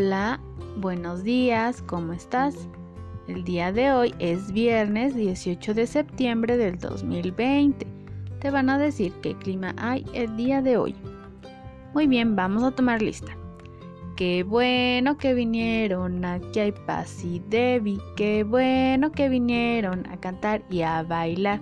Hola, buenos días, ¿cómo estás? El día de hoy es viernes 18 de septiembre del 2020. Te van a decir qué clima hay el día de hoy. Muy bien, vamos a tomar lista. Qué bueno que vinieron, aquí hay Paz y Debbie. Qué bueno que vinieron a cantar y a bailar.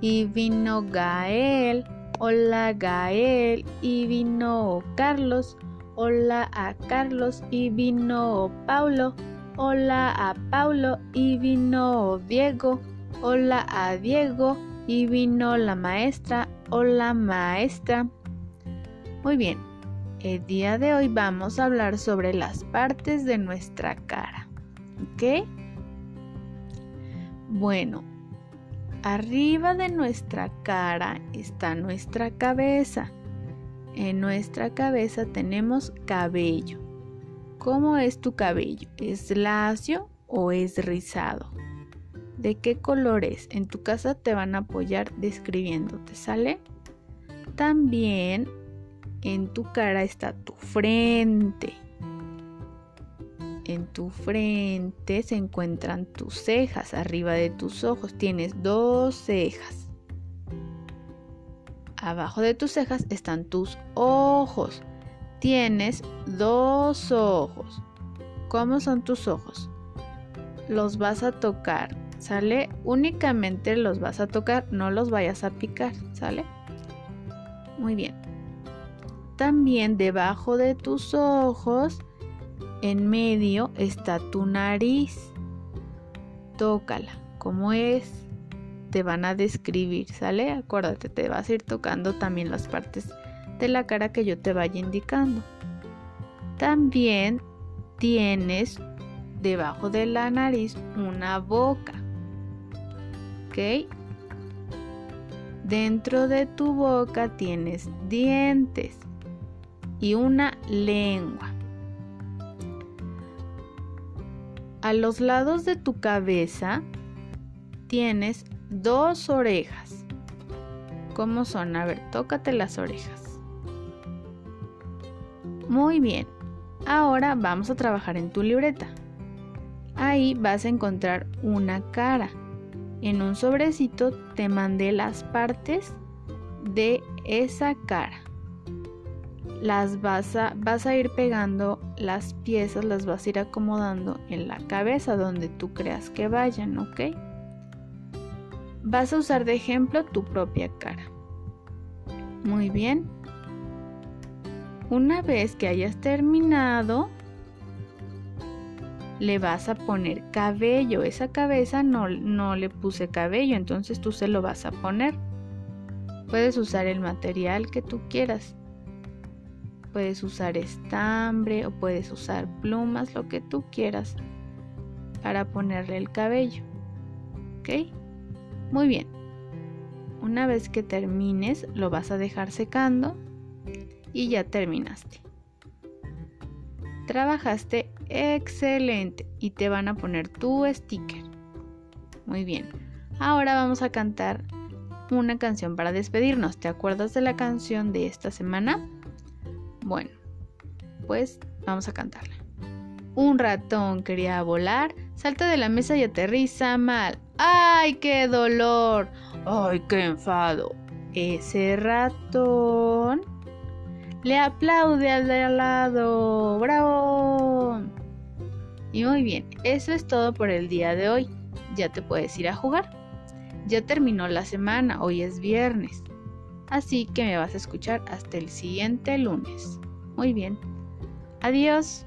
Y vino Gael, hola Gael. Y vino Carlos, hola a Carlos. Y vino Paulo, hola a Paulo. Y vino Diego, hola a Diego. Y vino la maestra, hola maestra. Muy bien, el día de hoy vamos a hablar sobre las partes de nuestra cara. ¿Ok? Bueno, Arriba de nuestra cara está nuestra cabeza. En nuestra cabeza tenemos cabello. ¿Cómo es tu cabello? ¿Es lacio o es rizado? ¿De qué color es? En tu casa te van a apoyar describiéndote, ¿sale? También en tu cara está tu frente. En tu frente se encuentran tus cejas, arriba de tus ojos tienes dos cejas. Abajo de tus cejas están tus ojos. Tienes dos ojos. ¿Cómo son tus ojos? Los vas a tocar, ¿sale? Únicamente los vas a tocar, no los vayas a picar, ¿sale? Muy bien. También debajo de tus ojos en medio está tu nariz. Tócala. ¿Cómo es? Te van a describir, ¿sale? Acuérdate, te vas a ir tocando también las partes de la cara que yo te vaya indicando. También tienes debajo de la nariz una boca. ¿Ok? Dentro de tu boca tienes dientes y una lengua. A los lados de tu cabeza tienes dos orejas. ¿Cómo son? A ver, tócate las orejas. Muy bien. Ahora vamos a trabajar en tu libreta. Ahí vas a encontrar una cara. En un sobrecito te mandé las partes de esa cara las vas a, vas a ir pegando las piezas, las vas a ir acomodando en la cabeza donde tú creas que vayan, ¿ok? Vas a usar de ejemplo tu propia cara. Muy bien. Una vez que hayas terminado, le vas a poner cabello. Esa cabeza no, no le puse cabello, entonces tú se lo vas a poner. Puedes usar el material que tú quieras. Puedes usar estambre o puedes usar plumas, lo que tú quieras para ponerle el cabello. ¿Ok? Muy bien. Una vez que termines, lo vas a dejar secando y ya terminaste. Trabajaste excelente y te van a poner tu sticker. Muy bien. Ahora vamos a cantar una canción para despedirnos. ¿Te acuerdas de la canción de esta semana? Bueno, pues vamos a cantarla. Un ratón quería volar, salta de la mesa y aterriza mal. ¡Ay, qué dolor! ¡Ay, qué enfado! Ese ratón le aplaude al de al lado. ¡Bravo! Y muy bien, eso es todo por el día de hoy. Ya te puedes ir a jugar. Ya terminó la semana, hoy es viernes así que me vas a escuchar hasta el siguiente lunes. Muy bien. Adiós.